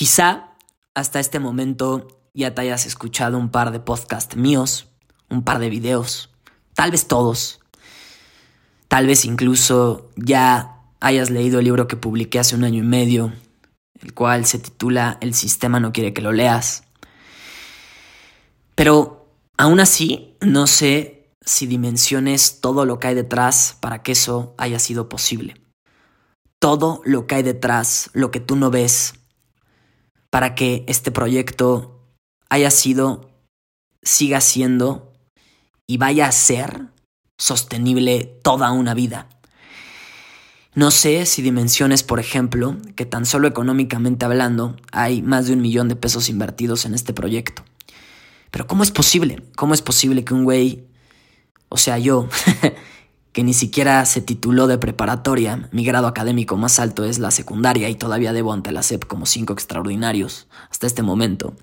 Quizá hasta este momento ya te hayas escuchado un par de podcasts míos, un par de videos, tal vez todos. Tal vez incluso ya hayas leído el libro que publiqué hace un año y medio, el cual se titula El sistema no quiere que lo leas. Pero aún así, no sé si dimensiones todo lo que hay detrás para que eso haya sido posible. Todo lo que hay detrás, lo que tú no ves, para que este proyecto haya sido, siga siendo y vaya a ser sostenible toda una vida. No sé si dimensiones, por ejemplo, que tan solo económicamente hablando hay más de un millón de pesos invertidos en este proyecto. Pero ¿cómo es posible? ¿Cómo es posible que un güey, o sea, yo, que ni siquiera se tituló de preparatoria, mi grado académico más alto es la secundaria y todavía debo ante la SEP como cinco extraordinarios hasta este momento.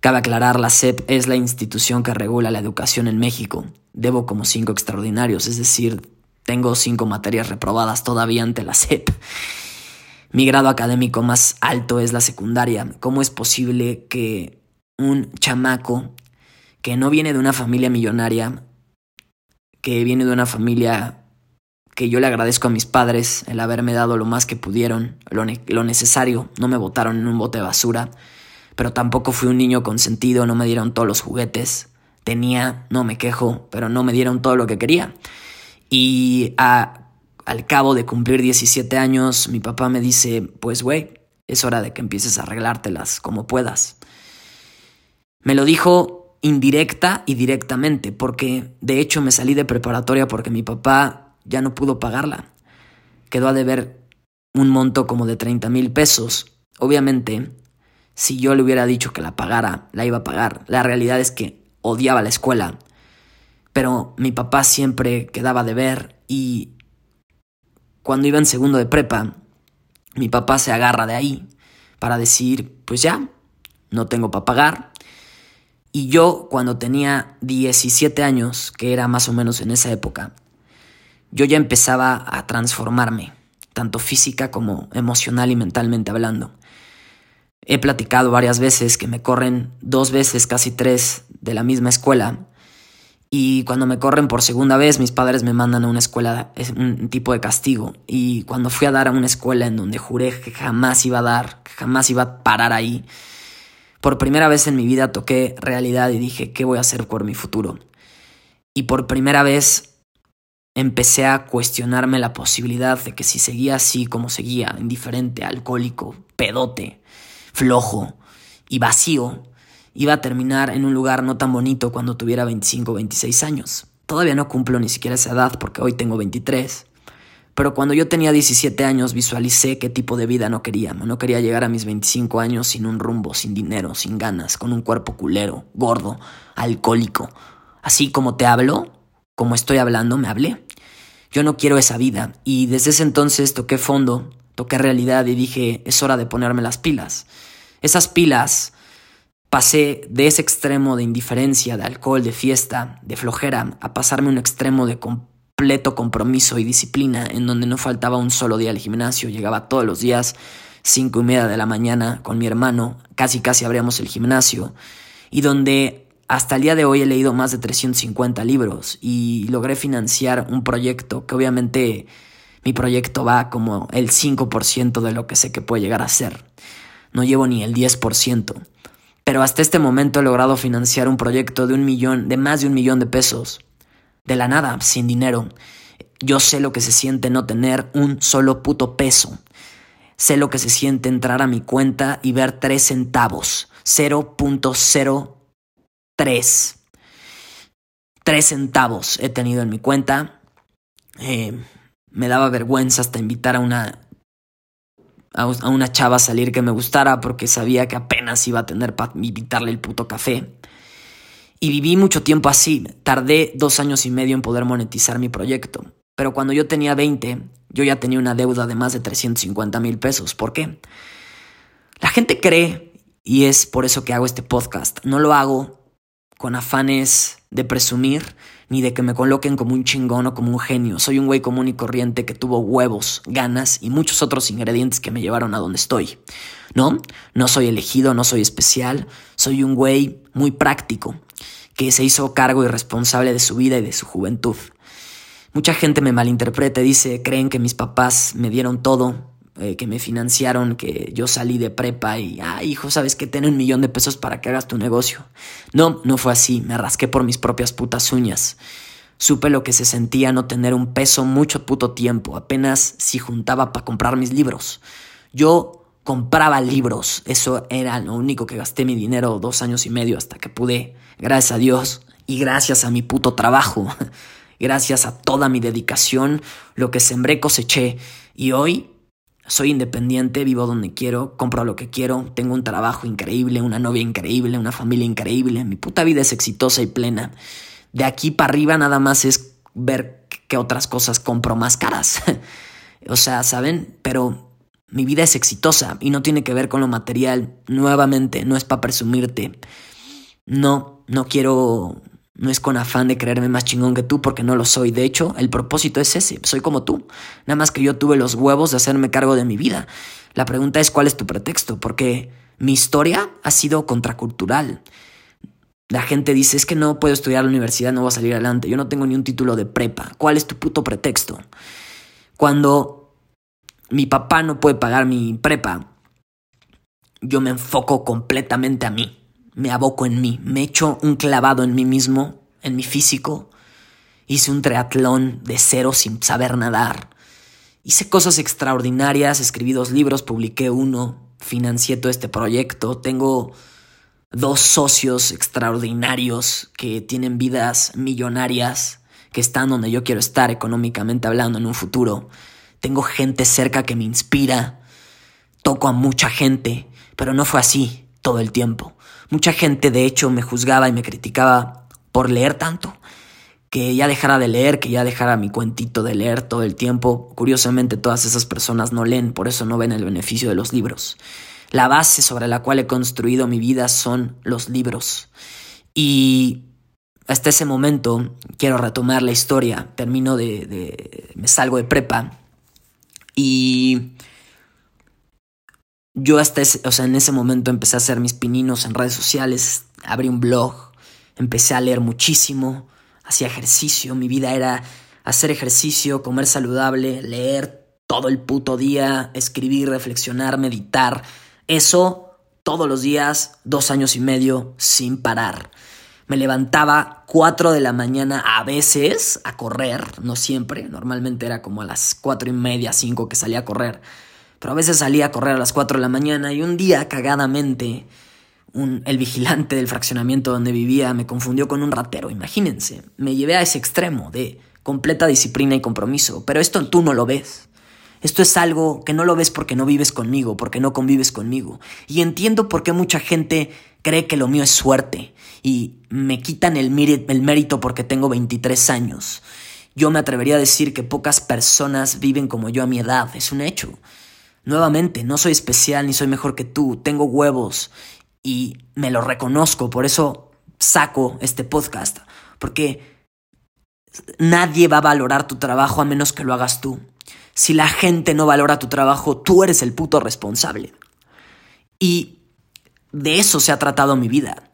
Cabe aclarar, la SEP es la institución que regula la educación en México. Debo como cinco extraordinarios, es decir, tengo cinco materias reprobadas todavía ante la SEP. Mi grado académico más alto es la secundaria. ¿Cómo es posible que un chamaco que no viene de una familia millonaria que viene de una familia que yo le agradezco a mis padres el haberme dado lo más que pudieron, lo, necesario, no me botaron en un bote de basura, pero tampoco fui un niño consentido, no me dieron todos los juguetes, tenía, no me quejo, pero no me dieron todo lo que quería. Y al cabo de cumplir 17 años, mi papá me dice, pues güey, es hora de que empieces a arreglártelas como puedas. Me lo dijo indirecta y directamente, porque de hecho me salí de preparatoria porque mi papá ya no pudo pagarla. Quedó a deber un monto como de 30 mil pesos. Obviamente, si yo le hubiera dicho que la pagara, la iba a pagar. La realidad es que odiaba la escuela. Pero mi papá siempre quedaba de ver y cuando iba en segundo de prepa, mi papá se agarra de ahí para decir, pues ya, no tengo para pagar, y yo cuando tenía 17 años, que era más o menos en esa época, yo ya empezaba a transformarme, tanto física como emocional y mentalmente hablando. He platicado varias veces que me corren dos veces, casi tres, de la misma escuela. Y cuando me corren por segunda vez, mis padres me mandan a una escuela, es un tipo de castigo. Y cuando fui a dar a una escuela en donde juré que jamás iba a dar, que jamás iba a parar ahí, por primera vez en mi vida toqué realidad y dije, ¿qué voy a hacer por mi futuro? Y por primera vez empecé a cuestionarme la posibilidad de que si seguía así como seguía, indiferente, alcohólico, pedote, flojo y vacío, iba a terminar en un lugar no tan bonito cuando tuviera 25 o 26 años. Todavía no cumplo ni siquiera esa edad porque hoy tengo 23. Pero cuando yo tenía 17 años visualicé qué tipo de vida no quería. No quería llegar a mis 25 años sin un rumbo, sin dinero, sin ganas, con un cuerpo culero, gordo, alcohólico. Así como te hablo, como estoy hablando, me hablé. Yo no quiero esa vida. Y desde ese entonces toqué fondo, toqué realidad y dije, es hora de ponerme las pilas. Esas pilas pasé de ese extremo de indiferencia, de alcohol, de fiesta, de flojera, a pasarme un extremo de completo compromiso y disciplina en donde no faltaba un solo día al gimnasio, llegaba todos los días, cinco y media de la mañana con mi hermano, casi casi abríamos el gimnasio, y donde hasta el día de hoy he leído más de 350 libros y logré financiar un proyecto que obviamente mi proyecto va como el 5% de lo que sé que puede llegar a ser. No llevo ni el 10%. Pero hasta este momento he logrado financiar un proyecto de un millón, de más de un millón de pesos de la nada, sin dinero. Yo sé lo que se siente no tener un solo puto peso. Sé lo que se siente entrar a mi cuenta y ver 3 centavos. 0.03. 3 centavos he tenido en mi cuenta. Eh, me daba vergüenza hasta invitar a una a una chava a salir que me gustara porque sabía que apenas iba a tener para invitarle el puto café. Y viví mucho tiempo así. Tardé dos años y medio en poder monetizar mi proyecto. Pero cuando yo tenía 20, yo ya tenía una deuda de más de 350 mil pesos. ¿Por qué? La gente cree, y es por eso que hago este podcast, no lo hago con afanes de presumir ni de que me coloquen como un chingón o como un genio. Soy un güey común y corriente que tuvo huevos, ganas y muchos otros ingredientes que me llevaron a donde estoy. ¿No? No soy elegido, no soy especial, soy un güey muy práctico, que se hizo cargo y responsable de su vida y de su juventud. Mucha gente me malinterpreta, dice, creen que mis papás me dieron todo, eh, que me financiaron, que yo salí de prepa y, ah, hijo, sabes que ten un millón de pesos para que hagas tu negocio. No, no fue así, me rasqué por mis propias putas uñas. Supe lo que se sentía no tener un peso mucho puto tiempo, apenas si juntaba para comprar mis libros. Yo compraba libros, eso era lo único que gasté mi dinero dos años y medio hasta que pude, gracias a Dios y gracias a mi puto trabajo, gracias a toda mi dedicación, lo que sembré coseché y hoy soy independiente, vivo donde quiero, compro lo que quiero, tengo un trabajo increíble, una novia increíble, una familia increíble, mi puta vida es exitosa y plena. De aquí para arriba nada más es ver qué otras cosas compro más caras. o sea, ¿saben? Pero mi vida es exitosa y no tiene que ver con lo material. Nuevamente, no es para presumirte. No, no quiero no es con afán de creerme más chingón que tú porque no lo soy. De hecho, el propósito es ese. Soy como tú. Nada más que yo tuve los huevos de hacerme cargo de mi vida. La pregunta es cuál es tu pretexto. Porque mi historia ha sido contracultural. La gente dice, es que no puedo estudiar a la universidad, no voy a salir adelante. Yo no tengo ni un título de prepa. ¿Cuál es tu puto pretexto? Cuando mi papá no puede pagar mi prepa, yo me enfoco completamente a mí me aboco en mí, me echo un clavado en mí mismo, en mi físico. Hice un triatlón de cero sin saber nadar. Hice cosas extraordinarias, escribí dos libros, publiqué uno, financié todo este proyecto. Tengo dos socios extraordinarios que tienen vidas millonarias, que están donde yo quiero estar económicamente hablando en un futuro. Tengo gente cerca que me inspira. Toco a mucha gente, pero no fue así todo el tiempo. Mucha gente de hecho me juzgaba y me criticaba por leer tanto, que ya dejara de leer, que ya dejara mi cuentito de leer todo el tiempo. Curiosamente todas esas personas no leen, por eso no ven el beneficio de los libros. La base sobre la cual he construido mi vida son los libros. Y hasta ese momento quiero retomar la historia. Termino de, de me salgo de prepa y yo hasta o sea, en ese momento empecé a hacer mis pininos en redes sociales, abrí un blog, empecé a leer muchísimo, hacía ejercicio, mi vida era hacer ejercicio, comer saludable, leer todo el puto día, escribir, reflexionar, meditar. Eso todos los días, dos años y medio, sin parar. Me levantaba 4 de la mañana a veces a correr, no siempre, normalmente era como a las cuatro y media, 5 que salía a correr pero a veces salía a correr a las 4 de la mañana y un día, cagadamente, un, el vigilante del fraccionamiento donde vivía me confundió con un ratero, imagínense. Me llevé a ese extremo de completa disciplina y compromiso, pero esto tú no lo ves. Esto es algo que no lo ves porque no vives conmigo, porque no convives conmigo. Y entiendo por qué mucha gente cree que lo mío es suerte y me quitan el, el mérito porque tengo 23 años. Yo me atrevería a decir que pocas personas viven como yo a mi edad, es un hecho. Nuevamente, no soy especial ni soy mejor que tú, tengo huevos y me lo reconozco, por eso saco este podcast, porque nadie va a valorar tu trabajo a menos que lo hagas tú. Si la gente no valora tu trabajo, tú eres el puto responsable. Y de eso se ha tratado mi vida.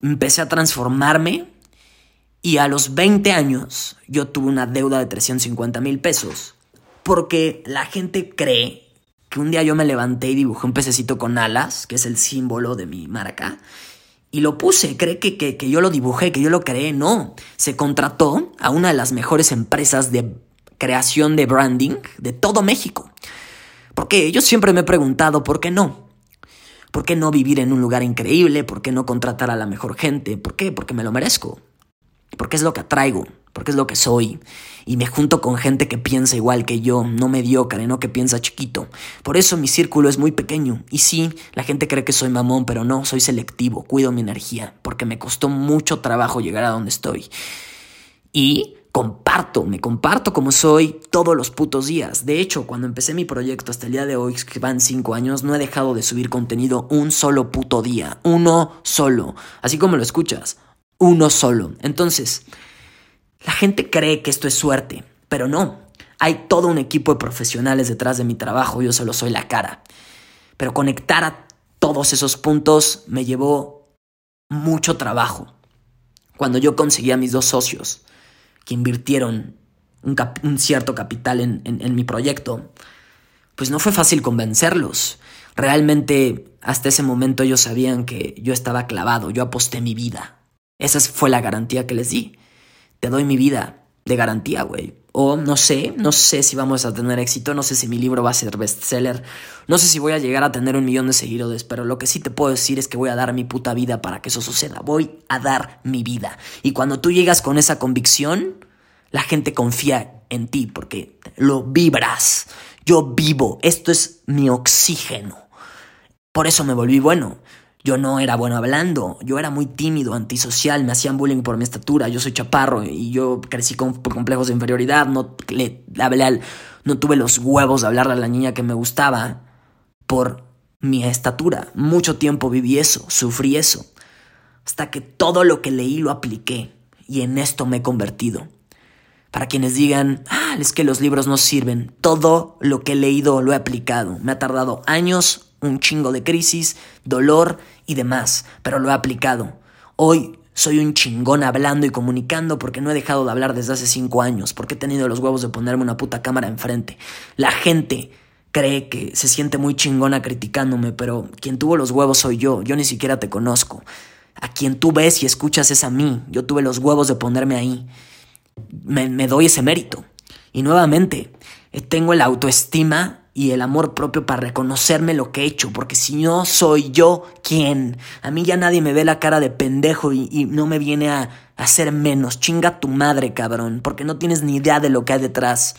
Empecé a transformarme y a los 20 años yo tuve una deuda de 350 mil pesos porque la gente cree que un día yo me levanté y dibujé un pececito con alas, que es el símbolo de mi marca, y lo puse, cree que, que, que, yo lo dibujé, que yo lo creé, no. Se contrató a una de las mejores empresas de creación de branding de todo México. Porque yo siempre me he preguntado, ¿por qué no? ¿Por qué no vivir en un lugar increíble? ¿Por qué no contratar a la mejor gente? ¿Por qué? Porque me lo merezco. Porque es lo que atraigo porque es lo que soy. Y me junto con gente que piensa igual que yo, no mediocre, no que piensa chiquito. Por eso mi círculo es muy pequeño. Y sí, la gente cree que soy mamón, pero no, soy selectivo, cuido mi energía, porque me costó mucho trabajo llegar a donde estoy. Y comparto, me comparto como soy todos los putos días. De hecho, cuando empecé mi proyecto hasta el día de hoy, que van cinco años, no he dejado de subir contenido un solo puto día. Uno solo. Así como lo escuchas uno solo. Entonces, la gente cree que esto es suerte, pero no. Hay todo un equipo de profesionales detrás de mi trabajo, yo solo soy la cara. Pero conectar a todos esos puntos me llevó mucho trabajo. Cuando yo conseguí a mis dos socios, que invirtieron un, cierto capital en mi proyecto, pues no fue fácil convencerlos. Realmente hasta ese momento ellos sabían que yo estaba clavado, yo aposté mi vida. Esa fue la garantía que les di. Te doy mi vida de garantía, güey. O no sé, no sé si vamos a tener éxito, no sé si mi libro va a ser bestseller, no sé si voy a llegar a tener un millón de seguidores, pero lo que sí te puedo decir es que voy a dar mi puta vida para que eso suceda. Voy a dar mi vida. Y cuando tú llegas con esa convicción, la gente confía en ti porque lo vibras. Yo vivo, esto es mi oxígeno. Por eso me volví bueno. Yo no era bueno hablando, yo era muy tímido, antisocial, me hacían bullying por mi estatura, yo soy chaparro y yo crecí con complejos de inferioridad, no le hablé no tuve los huevos de hablarle a la niña que me gustaba por mi estatura. Mucho tiempo viví eso, sufrí eso, hasta que todo lo que leí lo apliqué y en esto me he convertido. Para quienes digan, ah, es que los libros no sirven, todo lo que he leído lo he aplicado. Me ha tardado años, un chingo de crisis, dolor y demás, pero lo he aplicado. Hoy soy un chingón hablando y comunicando porque no he dejado de hablar desde hace cinco años, porque he tenido los huevos de ponerme una puta cámara enfrente. La gente cree que se siente muy chingona criticándome, pero quien tuvo los huevos soy yo, yo ni siquiera te conozco. A quien tú ves y escuchas es a mí, yo tuve los huevos de ponerme ahí. Me, doy ese mérito. Y nuevamente, tengo la autoestima y el amor propio para reconocerme lo que he hecho, porque si no soy yo, ¿quién? A mí ya nadie me ve la cara de pendejo y, no me viene a, a hacer menos. Chinga tu madre, cabrón, porque no tienes ni idea de lo que hay detrás.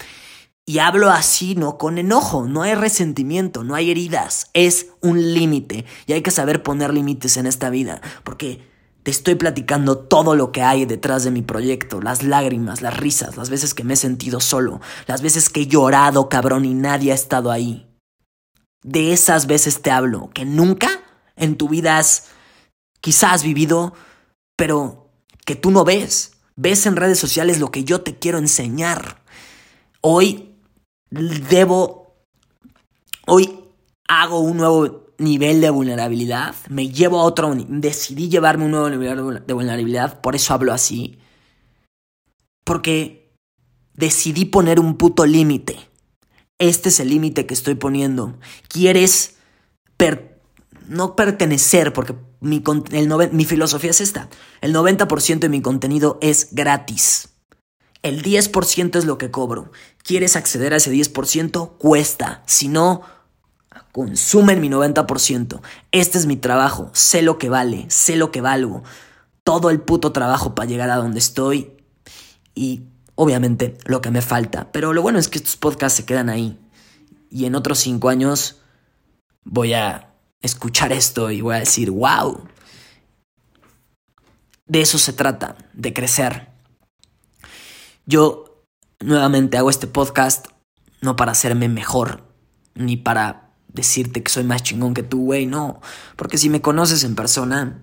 Y hablo así, no con enojo, no hay resentimiento, no hay heridas, es un límite. Y hay que saber poner límites en esta vida, porque te estoy platicando todo lo que hay detrás de mi proyecto, las lágrimas, las risas, las veces que me he sentido solo, las veces que he llorado, cabrón, y nadie ha estado ahí. De esas veces te hablo, que nunca en tu vida has quizás vivido, pero que tú no ves. Ves en redes sociales lo que yo te quiero enseñar. Hoy debo, hoy hago un nuevo nivel de vulnerabilidad, me llevo a otro, decidí llevarme un nuevo nivel de vulnerabilidad, por eso hablo así, porque decidí poner un puto límite. Este es el límite que estoy poniendo. Quieres no pertenecer, porque mi, mi filosofía es esta. El 90% de mi contenido es gratis. El 10% es lo que cobro. ¿Quieres acceder a ese 10%? Cuesta. Si no, consumen mi 90%. Este es mi trabajo, sé lo que vale, sé lo que valgo. Todo el puto trabajo para llegar a donde estoy y obviamente lo que me falta. Pero lo bueno es que estos podcasts se quedan ahí. Y en otros cinco años voy a escuchar esto y voy a decir, wow. De eso se trata, de crecer. Yo nuevamente hago este podcast no para hacerme mejor, ni para decirte que soy más chingón que tú, güey, no. Porque si me conoces en persona,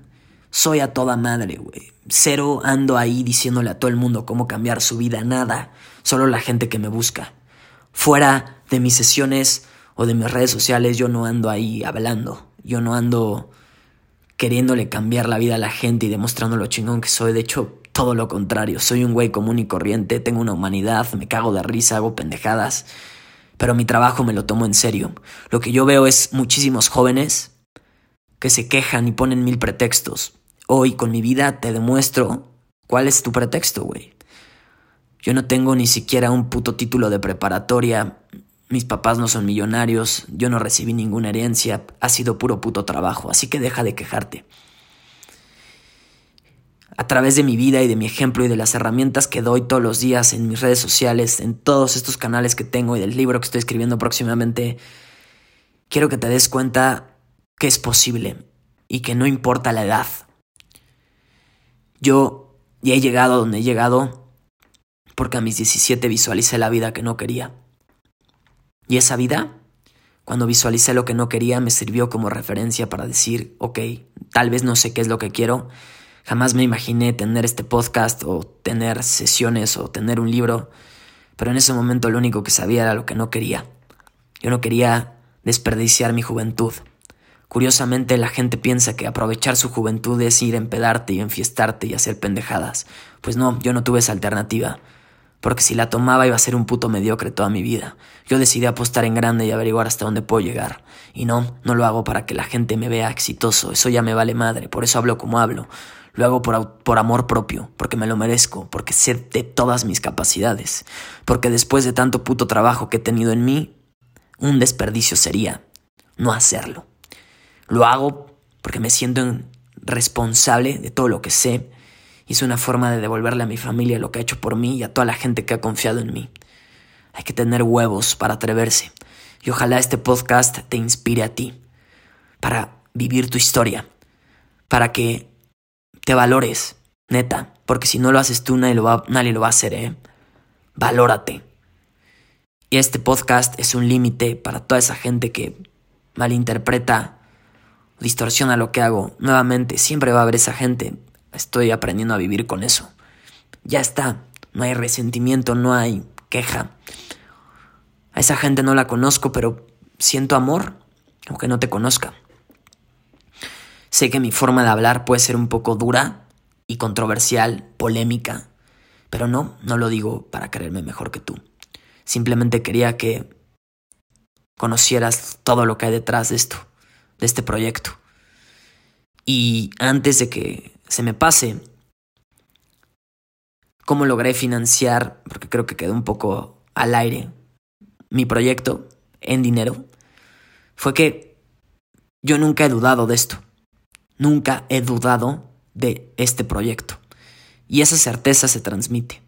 soy a toda madre, güey. Cero ando ahí diciéndole a todo el mundo cómo cambiar su vida, nada. Solo la gente que me busca. Fuera de mis sesiones o de mis redes sociales, yo no ando ahí hablando. Yo no ando queriéndole cambiar la vida a la gente y demostrando lo chingón que soy. De hecho, todo lo contrario. Soy un güey común y corriente, tengo una humanidad, me cago de risa, hago pendejadas pero mi trabajo me lo tomo en serio. Lo que yo veo es muchísimos jóvenes que se quejan y ponen mil pretextos. Hoy con mi vida te demuestro cuál es tu pretexto, güey. Yo no tengo ni siquiera un puto título de preparatoria, mis papás no son millonarios, yo no recibí ninguna herencia, ha sido puro puto trabajo, así que deja de quejarte a través de mi vida y de mi ejemplo y de las herramientas que doy todos los días en mis redes sociales, en todos estos canales que tengo y del libro que estoy escribiendo próximamente, quiero que te des cuenta que es posible y que no importa la edad. Yo ya he llegado donde he llegado porque a mis 17 visualicé la vida que no quería. Y esa vida, cuando visualicé lo que no quería, me sirvió como referencia para decir, ok, tal vez no sé qué es lo que quiero, Jamás me imaginé tener este podcast o tener sesiones o tener un libro, pero en ese momento lo único que sabía era lo que no quería. Yo no quería desperdiciar mi juventud. Curiosamente la gente piensa que aprovechar su juventud es ir a empedarte y enfiestarte y hacer pendejadas. Pues no, yo no tuve esa alternativa. Porque si la tomaba iba a ser un puto mediocre toda mi vida. Yo decidí apostar en grande y averiguar hasta dónde puedo llegar. Y no, no lo hago para que la gente me vea exitoso. Eso ya me vale madre. Por eso hablo como hablo. Lo hago por, por, amor propio, porque me lo merezco, porque sé de todas mis capacidades, porque después de tanto puto trabajo que he tenido en mí, un desperdicio sería no hacerlo. Lo hago porque me siento responsable de todo lo que sé y es una forma de devolverle a mi familia lo que ha hecho por mí y a toda la gente que ha confiado en mí. Hay que tener huevos para atreverse y ojalá este podcast te inspire a ti para vivir tu historia, para que te valores, neta, porque si no lo haces tú nadie lo va, nadie lo va a hacer, ¿eh? Valórate. Y este podcast es un límite para toda esa gente que malinterpreta distorsiona lo que hago. Nuevamente, siempre va a haber esa gente. Estoy aprendiendo a vivir con eso. Ya está. No hay resentimiento, no hay queja. A esa gente no la conozco, pero siento amor, aunque no te conozca. Sé que mi forma de hablar puede ser un poco dura y controversial, polémica, pero no, no lo digo para creerme mejor que tú. Simplemente quería que conocieras todo lo que hay detrás de esto de este proyecto. Y antes de que se me pase, cómo logré financiar, porque creo que quedó un poco al aire, mi proyecto en dinero, fue que yo nunca he dudado de esto. Nunca he dudado de este proyecto. Y esa certeza se transmite.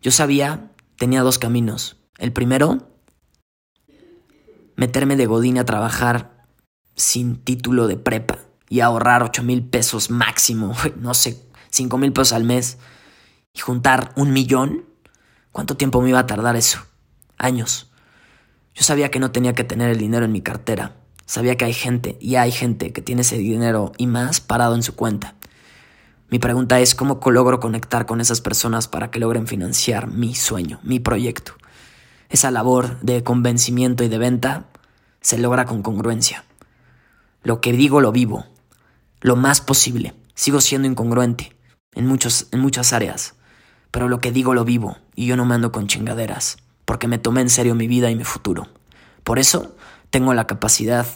Yo sabía, tenía dos caminos. El primero, meterme de Godín a trabajar sin título de prepa y ahorrar 8 mil pesos máximo, no sé, 5 mil pesos al mes y juntar un millón, ¿cuánto tiempo me iba a tardar eso? Años. Yo sabía que no tenía que tener el dinero en mi cartera. Sabía que hay gente, y hay gente, que tiene ese dinero y más parado en su cuenta. Mi pregunta es cómo logro conectar con esas personas para que logren financiar mi sueño, mi proyecto. Esa labor de convencimiento y de venta se logra con congruencia. Lo que digo lo vivo, lo más posible. Sigo siendo incongruente en, muchos, en muchas áreas, pero lo que digo lo vivo y yo no me ando con chingaderas, porque me tomé en serio mi vida y mi futuro. Por eso tengo la capacidad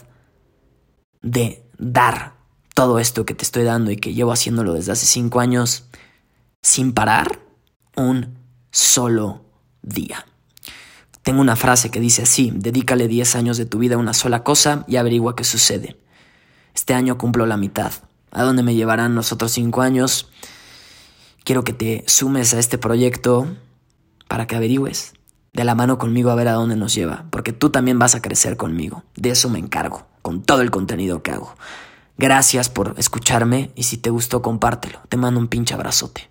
de dar todo esto que te estoy dando y que llevo haciéndolo desde hace cinco años sin parar un solo día. Tengo una frase que dice así, dedícale 10 años de tu vida a una sola cosa y averigua qué sucede. Este año cumplo la mitad. ¿A dónde me llevarán los otros cinco años? Quiero que te sumes a este proyecto para que averigües de la mano conmigo a ver a dónde nos lleva, porque tú también vas a crecer conmigo. De eso me encargo, con todo el contenido que hago. Gracias por escucharme y si te gustó compártelo. Te mando un pinche abrazote.